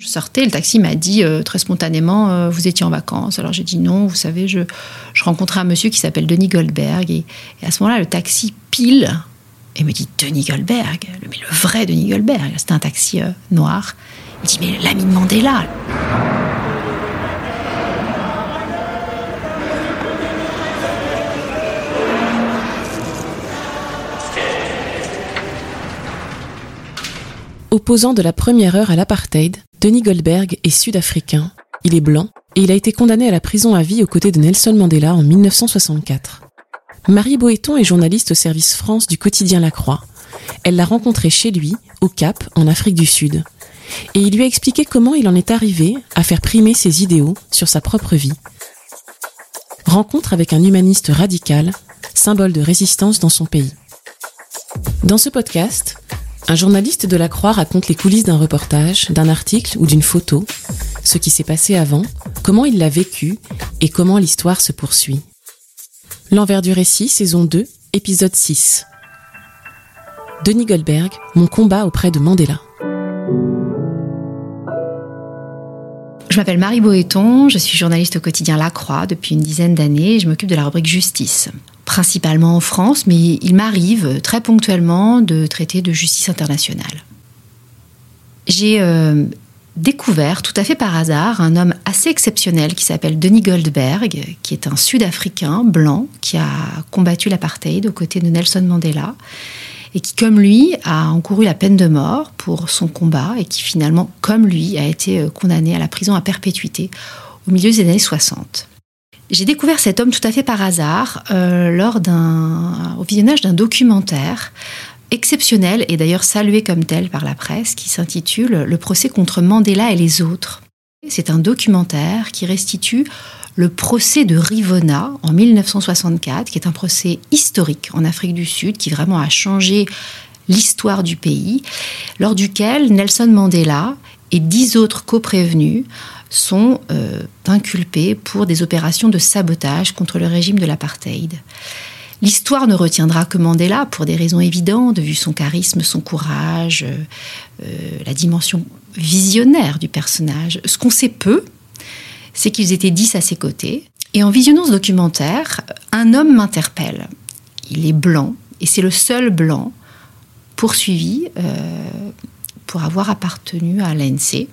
Je sortais, le taxi m'a dit euh, très spontanément euh, Vous étiez en vacances Alors j'ai dit non, vous savez, je, je rencontrais un monsieur qui s'appelle Denis Goldberg. Et, à ce moment-là, le taxi pile et me dit Denis Goldberg, le, vrai Denis Goldberg. C'était un taxi euh, noir. Il me dit Mais l'ami de Mandela. Opposant de la première heure à l'apartheid, Denis Goldberg est sud-africain, il est blanc et il a été condamné à la prison à vie aux côtés de Nelson Mandela en 1964. Marie Boéton est journaliste au service France du quotidien La Croix. Elle l'a rencontré chez lui, au Cap, en Afrique du Sud. Et il lui a expliqué comment il en est arrivé à faire primer ses idéaux sur sa propre vie. Rencontre avec un humaniste radical, symbole de résistance dans son pays. Dans ce podcast, un journaliste de la Croix raconte les coulisses d'un reportage, d'un article ou d'une photo, ce qui s'est passé avant, comment il l'a vécu et comment l'histoire se poursuit. L'envers du récit, saison 2, épisode 6. Denis Goldberg, mon combat auprès de Mandela. Je m'appelle Marie Boéton, je suis journaliste au quotidien La Croix depuis une dizaine d'années et je m'occupe de la rubrique justice principalement en France, mais il m'arrive très ponctuellement de traiter de justice internationale. J'ai euh, découvert tout à fait par hasard un homme assez exceptionnel qui s'appelle Denis Goldberg, qui est un Sud-Africain blanc qui a combattu l'apartheid aux côtés de Nelson Mandela et qui, comme lui, a encouru la peine de mort pour son combat et qui finalement, comme lui, a été euh, condamné à la prison à perpétuité au milieu des années 60. J'ai découvert cet homme tout à fait par hasard euh, lors d'un au visionnage d'un documentaire exceptionnel et d'ailleurs salué comme tel par la presse qui s'intitule Le procès contre Mandela et les autres. C'est un documentaire qui restitue le procès de Rivona en 1964, qui est un procès historique en Afrique du Sud, qui vraiment a changé l'histoire du pays, lors duquel Nelson Mandela et dix autres coprévenus sont euh, inculpés pour des opérations de sabotage contre le régime de l'apartheid. L'histoire ne retiendra que Mandela pour des raisons évidentes, vu son charisme, son courage, euh, euh, la dimension visionnaire du personnage. Ce qu'on sait peu, c'est qu'ils étaient dix à ses côtés. Et en visionnant ce documentaire, un homme m'interpelle. Il est blanc, et c'est le seul blanc poursuivi pour avoir appartenu à l'ANC.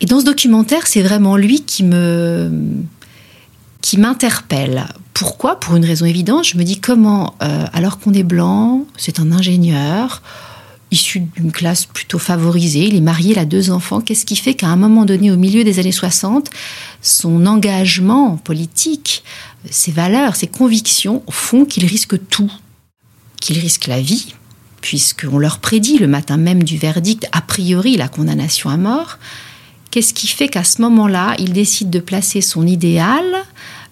Et dans ce documentaire, c'est vraiment lui qui me qui m'interpelle. Pourquoi? Pour une raison évidente. Je me dis comment, euh, alors qu'on est blanc, c'est un ingénieur issu d'une classe plutôt favorisée, il est marié, il a deux enfants. Qu'est-ce qui fait qu'à un moment donné, au milieu des années 60, son engagement politique, ses valeurs, ses convictions font qu'il risque tout, qu'il risque la vie, puisqu'on leur prédit le matin même du verdict, a priori la condamnation à mort, Qu'est-ce qui fait qu'à ce moment-là, il décide de placer son idéal,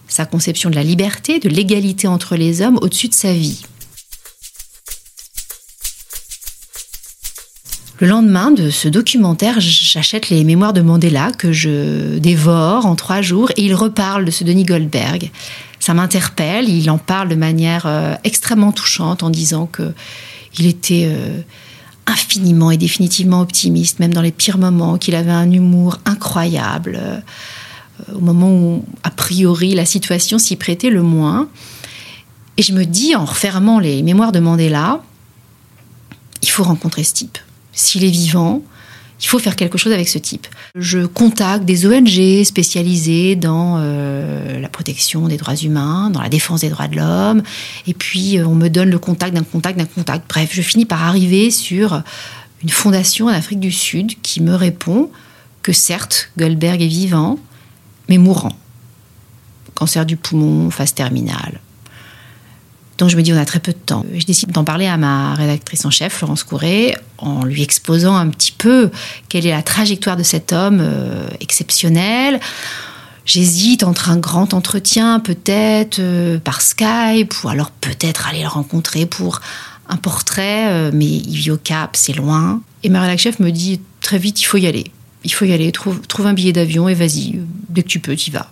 sa conception de la liberté, de l'égalité entre les hommes au-dessus de sa vie? Le lendemain de ce documentaire, j'achète les mémoires de Mandela que je dévore en trois jours et il reparle de ce Denis Goldberg. Ça m'interpelle, il en parle de manière euh, extrêmement touchante en disant que il était euh, infiniment et définitivement optimiste, même dans les pires moments, qu'il avait un humour incroyable, euh, au moment où, a priori, la situation s'y prêtait le moins. Et je me dis, en refermant les mémoires de Mandela, il faut rencontrer ce type. S'il est vivant, il faut faire quelque chose avec ce type. Je contacte des ONG spécialisées dans euh, la protection des droits humains, dans la défense des droits de l'homme, et puis euh, on me donne le contact d'un contact d'un contact. Bref, je finis par arriver sur une fondation en Afrique du Sud qui me répond que certes, Goldberg est vivant, mais mourant. Cancer du poumon, phase terminale. Donc je me dis, on a très peu de temps. Je décide d'en parler à ma rédactrice en chef, Florence Couret, en lui exposant un petit peu quelle est la trajectoire de cet homme euh, exceptionnel. J'hésite entre un grand entretien, peut-être euh, par Skype, ou alors peut-être aller le rencontrer pour un portrait, euh, mais il vit au Cap, c'est loin. Et ma rédactrice chef me dit très vite, il faut y aller. Il faut y aller, trouve, trouve un billet d'avion et vas-y, dès que tu peux, tu y vas.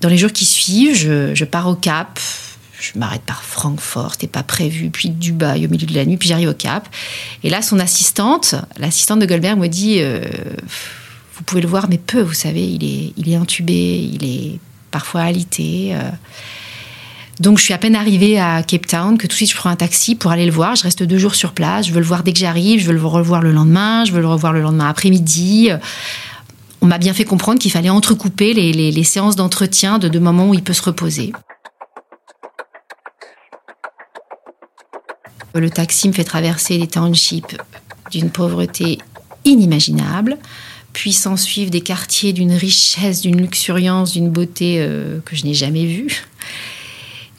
Dans les jours qui suivent, je, pars au Cap. Je m'arrête par Francfort, c'était pas prévu, puis Dubaï au milieu de la nuit, puis j'arrive au Cap. Et là, son assistante, l'assistante de Goldberg, me dit euh, Vous pouvez le voir, mais peu, vous savez, il est, il est intubé, il est parfois alité. Euh. Donc je suis à peine arrivée à Cape Town que tout de suite je prends un taxi pour aller le voir. Je reste deux jours sur place. Je veux le voir dès que j'arrive. Je veux le revoir le lendemain. Je veux le revoir le lendemain après-midi on m'a bien fait comprendre qu'il fallait entrecouper les, séances d'entretien de deux moments où il peut se reposer. Le taxi me fait traverser les townships d'une pauvreté inimaginable, puis s'en suivent des quartiers d'une richesse, d'une luxuriance, d'une beauté euh, que je n'ai jamais vue.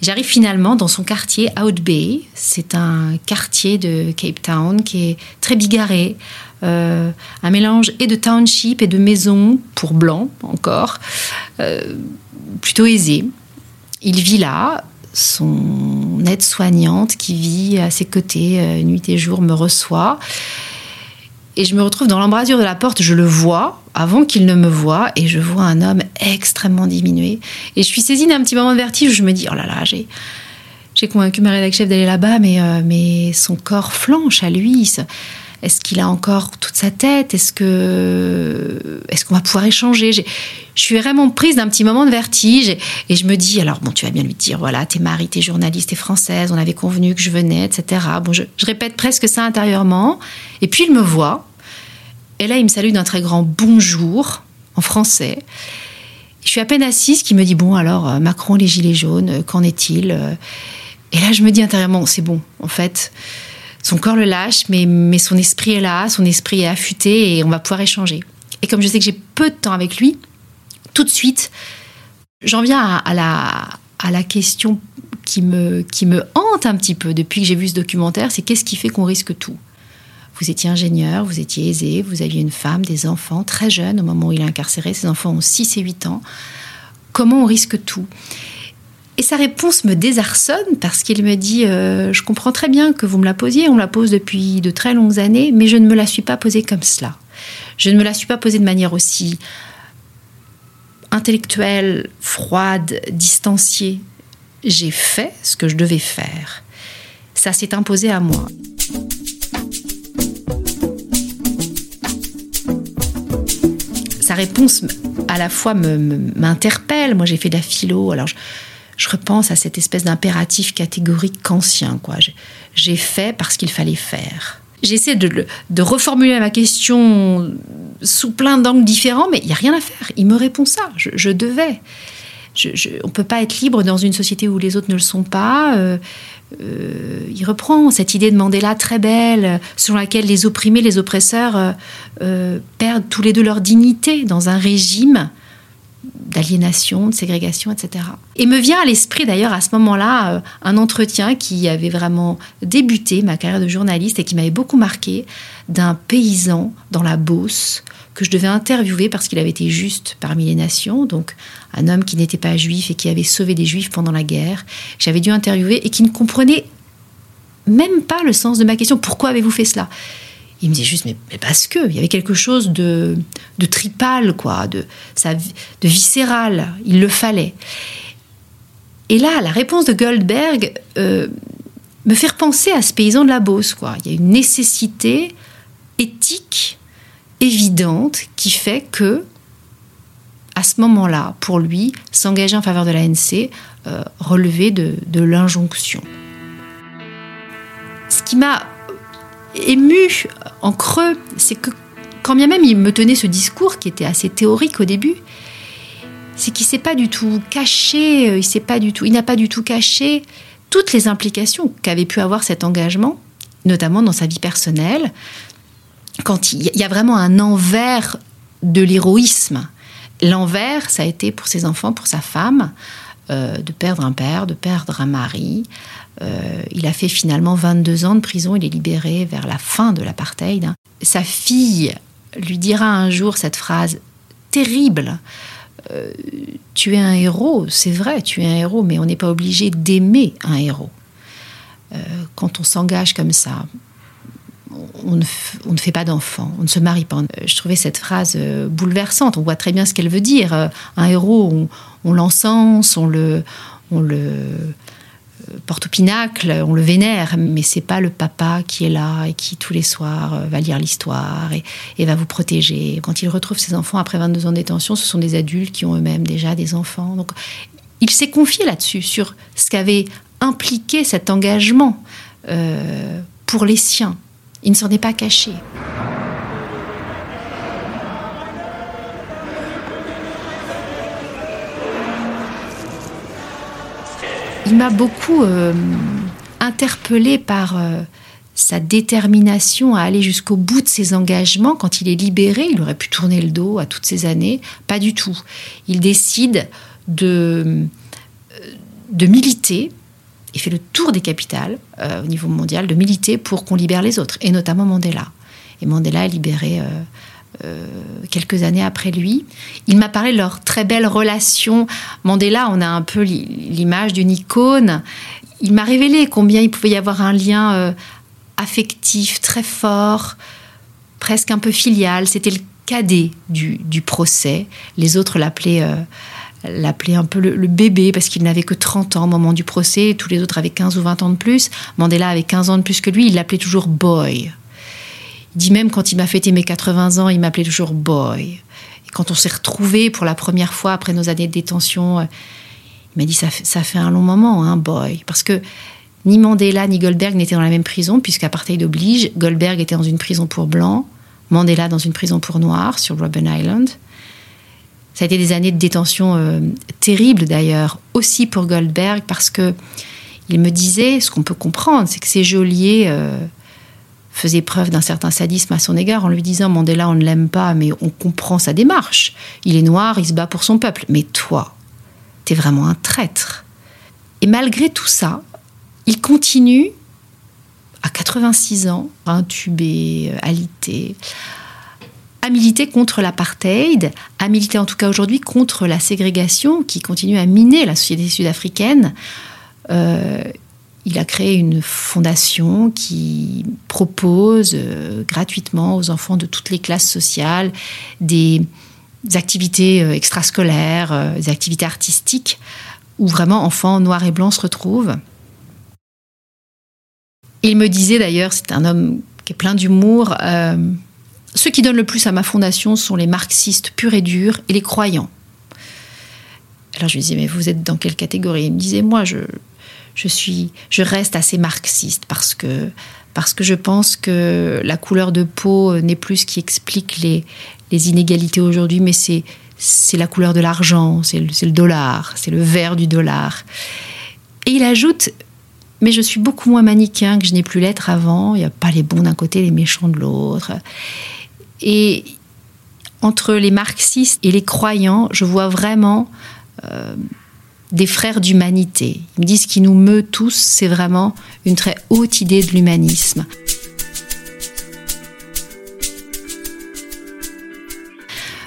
J'arrive finalement dans son quartier Out Bay. C'est un quartier de Cape Town qui est très bigarré, euh, un mélange et de township et de maisons pour blancs encore, euh, plutôt aisé. Il vit là, son aide-soignante qui vit à ses côtés euh, nuit et jour me reçoit. Et je me retrouve dans l'embrasure de la porte, je le vois avant qu'il ne me voie, et je vois un homme extrêmement diminué. Et je suis saisie d'un petit moment de vertige où je me dis, oh là là, j'ai... J'ai convaincu ma rédactrice chef d'aller là-bas, mais, mais son corps flanche à lui. Est-ce qu'il a encore toute sa tête? Est-ce que est-ce qu'on va pouvoir échanger? Je suis vraiment prise d'un petit moment de vertige et, je me dis alors bon tu vas bien lui dire voilà t'es Marie, t'es journaliste, t'es française, on avait convenu que je venais, etc. Bon je, répète presque ça intérieurement et puis il me voit. Et là il me salue d'un très grand bonjour en français. Je suis à peine assise qu'il me dit bon alors euh, Macron les gilets jaunes, euh, qu'en est-il? Et là je me dis intérieurement c'est bon en fait son corps le lâche, mais, mais son esprit est là, son esprit est affûté et on va pouvoir échanger. Et comme je sais que j'ai peu de temps avec lui, tout de suite, j'en viens à, la, à la question qui me, qui me hante un petit peu depuis que j'ai vu ce documentaire, c'est qu'est-ce qui fait qu'on risque tout? Vous étiez ingénieur, vous étiez aisé, vous aviez une femme, des enfants très jeunes au moment où il est incarcéré, ses enfants ont 6 et 8 ans. Comment on risque tout? Et sa réponse me désarçonne parce qu'il me dit euh, Je comprends très bien que vous me la posiez, on la pose depuis de très longues années, mais je ne me la suis pas posée comme cela. Je ne me la suis pas posée de manière aussi intellectuelle, froide, distanciée. J'ai fait ce que je devais faire. Ça s'est imposé à moi. Sa réponse à la fois m'interpelle. Moi, j'ai fait de la philo, alors je repense à cette espèce d'impératif catégorique kantien. Quoi. J'ai fait parce qu'il fallait faire. J'essaie de, reformuler ma question sous plein d'angles différents, mais il n'y a rien à faire. Il me répond ça. Je, devais. on ne peut pas être libre dans une société où les autres ne le sont pas. Euh, euh, il reprend cette idée de Mandela très belle, selon laquelle les opprimés, les oppresseurs euh, perdent tous les deux leur dignité dans un régime d'aliénation, de ségrégation, etc. Et me vient à l'esprit d'ailleurs à ce moment-là euh, un entretien qui avait vraiment débuté ma carrière de journaliste et qui m'avait beaucoup marqué d'un paysan dans la Beauce que je devais interviewer parce qu'il avait été juste parmi les nations, donc un homme qui n'était pas juif et qui avait sauvé des juifs pendant la guerre. J'avais dû interviewer et qui ne comprenait même pas le sens de ma question. Pourquoi avez-vous fait cela? Il me disait juste, mais, parce que, il y avait quelque chose de, de tripal, quoi, de, de viscéral, il le fallait. Et là, la réponse de Goldberg euh, me fait repenser à ce paysan de la Beauce, quoi. Il y a une nécessité éthique évidente qui fait que, à ce moment-là, pour lui, s'engager en faveur de l'ANC euh, relevait de, de l'injonction. Ce qui m'a ému en creux, c'est que quand bien même il me tenait ce discours qui était assez théorique au début, c'est qu'il s'est pas du tout caché, euh, il s'est pas du tout, il n'a pas du tout caché toutes les implications qu'avait pu avoir cet engagement, notamment dans sa vie personnelle, quand il y a vraiment un envers de l'héroïsme. L'envers, ça a été pour ses enfants, pour sa femme, euh, de perdre un père, de perdre un mari. Euh, il a fait finalement 22 ans de prison, il est libéré vers la fin de l'apartheid. Sa fille lui dira un jour cette phrase terrible. Euh, tu es un héros, c'est vrai, tu es un héros, mais on n'est pas obligé d'aimer un héros. quand on s'engage comme ça, on ne, fait pas d'enfants, on ne se marie pas. Je trouvais cette phrase bouleversante. On voit très bien ce qu'elle veut dire. Un héros, on, on l'encense, on le, on le euh, porte au pinacle, on le vénère, mais c'est pas le papa qui est là et qui tous les soirs euh, va lire l'histoire et, va vous protéger. Quand il retrouve ses enfants après 22 ans de détention, ce sont des adultes qui ont eux-mêmes déjà des enfants. Donc il s'est confié là-dessus, sur ce qu'avait impliqué cet engagement euh, pour les siens. Il ne s'en est pas caché. Il m'a beaucoup euh, interpellé par euh, sa détermination à aller jusqu'au bout de ses engagements. Quand il est libéré, il aurait pu tourner le dos à toutes ces années. Pas du tout. Il décide de, euh, de militer. Il fait le tour des capitales au niveau mondial, de militer pour qu'on libère les autres, et notamment Mandela. Et Mandela est libéré euh, quelques années après lui. Il m'a parlé de leur très belle relation. Mandela, on a un peu l'image d'une icône. Il m'a révélé combien il pouvait y avoir un lien euh, affectif très fort, presque un peu filial. C'était le cadet du, procès. Les autres l'appelaient... Euh, l'appelait un peu le, le bébé parce qu'il n'avait que 30 ans au moment du procès, tous les autres avaient 15 ou 20 ans de plus. Mandela avait 15 ans de plus que lui, il l'appelait toujours boy. Il dit même quand il m'a fêté mes 80 ans, il m'appelait toujours boy. Et quand on s'est retrouvés pour la première fois après nos années de détention, euh, il m'a dit ça, ça fait un long moment, hein, boy. Parce que ni Mandela ni Goldberg n'étaient dans la même prison, puisqu'apartheid oblige. Goldberg était dans une prison pour blancs, Mandela dans une prison pour noirs sur Robben Island. Ça a été des années de détention euh, terribles d'ailleurs, aussi pour Goldberg, parce que il me disait, ce qu'on peut comprendre, c'est que ces geôliers euh, faisait preuve d'un certain sadisme à son égard en lui disant Mandela, on ne l'aime pas, mais on comprend sa démarche. Il est noir, il se bat pour son peuple. Mais toi, t'es vraiment un traître. Et malgré tout ça, il continue à 86 ans, intubé, alité, à militer contre l'apartheid, à militer en tout cas aujourd'hui contre la ségrégation qui continue à miner la société sud-africaine. Euh, il a créé une fondation qui propose euh, gratuitement aux enfants de toutes les classes sociales des, activités euh, extrascolaires, euh, des activités artistiques, où vraiment enfants noirs et blancs se retrouvent. il me disait d'ailleurs, c'est un homme qui est plein d'humour, ceux qui donnent le plus à ma fondation sont les marxistes purs et durs et les croyants. Alors je lui disais, mais vous êtes dans quelle catégorie? Il me disait, moi, je, je suis, je reste assez marxiste parce que parce que je pense que la couleur de peau n'est plus ce qui explique les, les inégalités aujourd'hui, mais c'est c'est la couleur de l'argent, c'est le, le, dollar, c'est le vert du dollar. Et il ajoute, mais je suis beaucoup moins manichéen que je n'ai plus l'être avant. Il n'y a pas les bons d'un côté, les méchants de l'autre. Et entre les marxistes et les croyants, je vois vraiment euh, des frères d'humanité. Ils me disent qu'il nous meut tous, c'est vraiment une très haute idée de l'humanisme.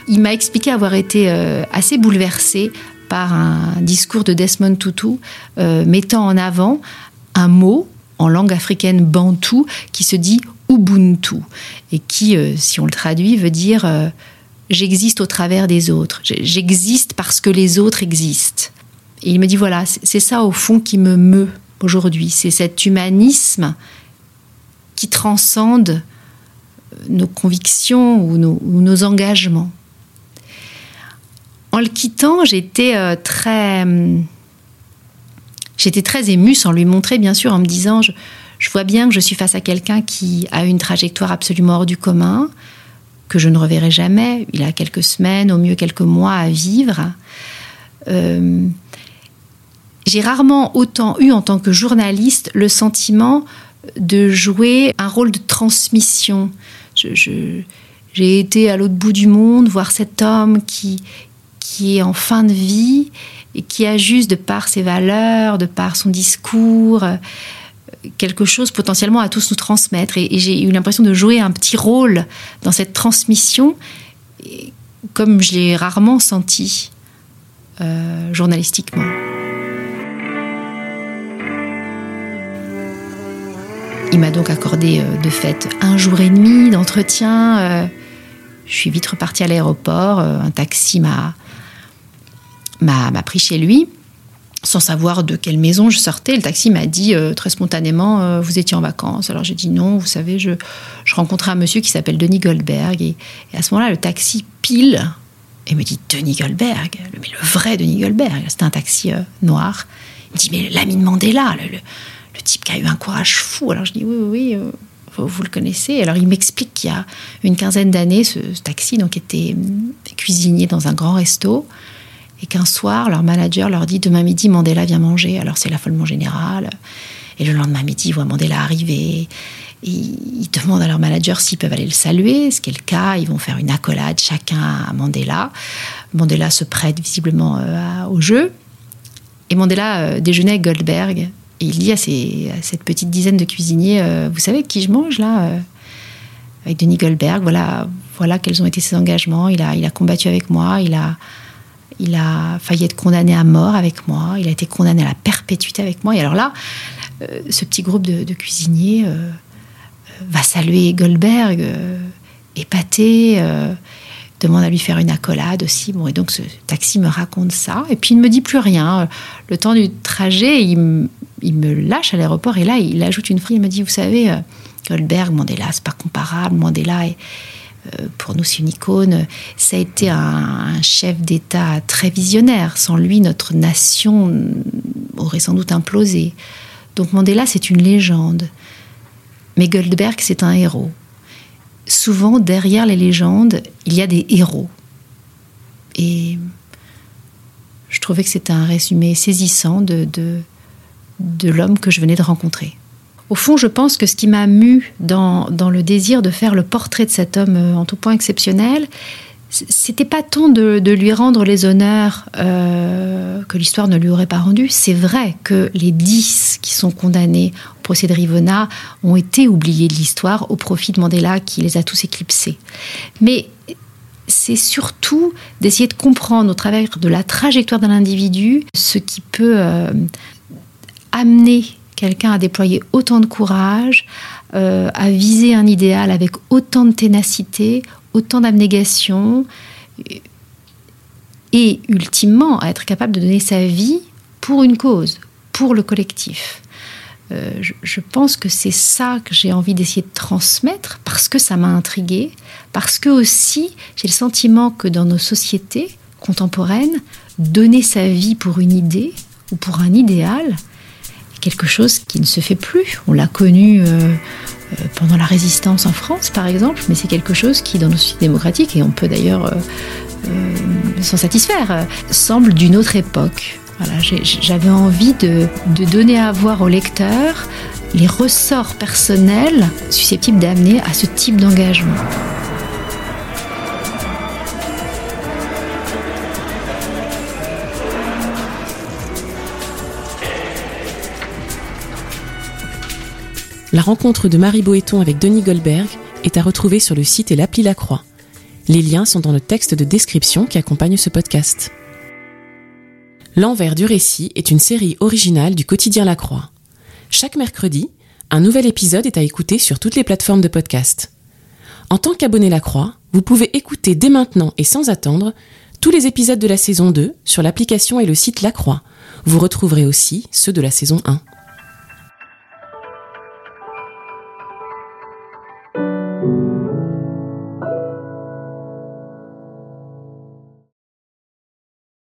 Il m'a expliqué avoir été euh, assez bouleversé par un discours de Desmond Tutu euh, mettant en avant un mot en langue africaine bantou qui se dit Ubuntu et qui, euh, si on le traduit, veut dire j'existe au travers des autres, j'existe parce que les autres existent. Et il me dit voilà, c'est ça au fond qui me meut aujourd'hui, c'est cet humanisme qui transcende euh, nos convictions ou nos, engagements. En le quittant, j'étais euh, très, hum, j'étais très émue sans lui montrer, bien sûr, en me disant, je, vois bien que je suis face à quelqu'un qui a une trajectoire absolument hors du commun, que je ne reverrai jamais. Il a quelques semaines, au mieux quelques mois à vivre. Euh, j'ai rarement autant eu en tant que journaliste le sentiment de jouer un rôle de transmission. j'ai été à l'autre bout du monde voir cet homme qui, est en fin de vie et qui a juste de par ses valeurs, de par son discours, euh, quelque chose potentiellement à tous nous transmettre. Et, j'ai eu l'impression de jouer un petit rôle dans cette transmission, comme je l'ai rarement senti euh, journalistiquement. Il m'a donc accordé euh, de fait un jour et demi d'entretien. je suis vite repartie à l'aéroport. un taxi m'a m'a pris chez lui sans savoir de quelle maison je sortais. Le taxi m'a dit euh, très spontanément euh, Vous étiez en vacances Alors j'ai dit non, vous savez, je, je rencontrais un monsieur qui s'appelle Denis Goldberg. Et, à ce moment-là, le taxi pile et me dit Denis Goldberg, mais le vrai Denis Goldberg. C'était un taxi euh, noir. Il me dit Mais l'ami de Mandela, le, type qui a eu un courage fou. Alors je dis Oui, oui, oui. Vous, le connaissez. Alors il m'explique qu'il y a une quinzaine d'années, ce, taxi donc était cuisinier dans un grand resto et qu'un soir, leur manager leur dit Demain midi, Mandela vient manger. Alors c'est l'affolement général. Et le lendemain midi, ils voient Mandela arriver. Et ils demandent à leur manager s'ils peuvent aller le saluer, ce qui est le cas. Ils vont faire une accolade chacun à Mandela. Mandela se prête visiblement euh, au jeu. Et Mandela euh, déjeunait avec Goldberg. Il dit à, cette petite dizaine de cuisiniers euh, Vous savez qui je mange là Avec Denis Goldberg. Voilà, voilà quels ont été ses engagements. Il a, il a combattu avec moi. Il a il a failli être condamné à mort avec moi. Il a été condamné à la perpétuité avec moi. Et alors là, euh, ce petit groupe de, cuisiniers euh, va saluer Goldberg, euh, épaté, demande à lui faire une accolade aussi. Bon, et donc ce taxi me raconte ça. Et puis il ne me dit plus rien. Le temps du trajet, il, me lâche à l'aéroport. Et là, il ajoute une phrase. Il me dit, vous savez, Goldberg, Mandela, c'est pas comparable. Mandela euh, pour nous, c'est une icône. Ça a été un, chef d'État très visionnaire. Sans lui, notre nation aurait sans doute implosé. Donc Mandela, c'est une légende. Mais Goldberg, c'est un héros. Souvent, derrière les légendes, il y a des héros. Et je trouvais que c'était un résumé saisissant de l'homme que je venais de rencontrer. Au fond, je pense que ce qui m'a mu dans, le désir de faire le portrait de cet homme euh, en tout point exceptionnel, c'était pas tant de, lui rendre les honneurs euh, que l'histoire ne lui aurait pas rendus. C'est vrai que les dix qui sont condamnés au procès de Rivona ont été oubliés de l'histoire au profit de Mandela qui les a tous éclipsés. Mais c'est surtout d'essayer de comprendre au travers de la trajectoire d'un individu ce qui peut euh, amener quelqu'un a déployé autant de courage, euh, a visé un idéal avec autant de ténacité, autant d'abnégation, et ultimement à être capable de donner sa vie pour une cause, pour le collectif. Euh, je, pense que c'est ça que j'ai envie d'essayer de transmettre parce que ça m'a intrigué, parce que aussi j'ai le sentiment que dans nos sociétés contemporaines, donner sa vie pour une idée ou pour un idéal, quelque chose qui ne se fait plus. On l'a connu euh, euh, pendant la résistance en France, par exemple, mais c'est quelque chose qui, dans nos sociétés démocratiques, et on peut d'ailleurs euh, s'en satisfaire, semble d'une autre époque. J'avais envie de, de, donner à voir au lecteur les ressorts personnels susceptibles d'amener à ce type d'engagement. La rencontre de Marie Boéton avec Denis Goldberg est à retrouver sur le site et l'appli La Croix. Les liens sont dans le texte de description qui accompagne ce podcast. L'envers du récit est une série originale du quotidien La Croix. Chaque mercredi, un nouvel épisode est à écouter sur toutes les plateformes de podcast. En tant qu'abonné La Croix, vous pouvez écouter dès maintenant et sans attendre tous les épisodes de la saison 2 sur l'application et le site La Croix. Vous retrouverez aussi ceux de la saison 1.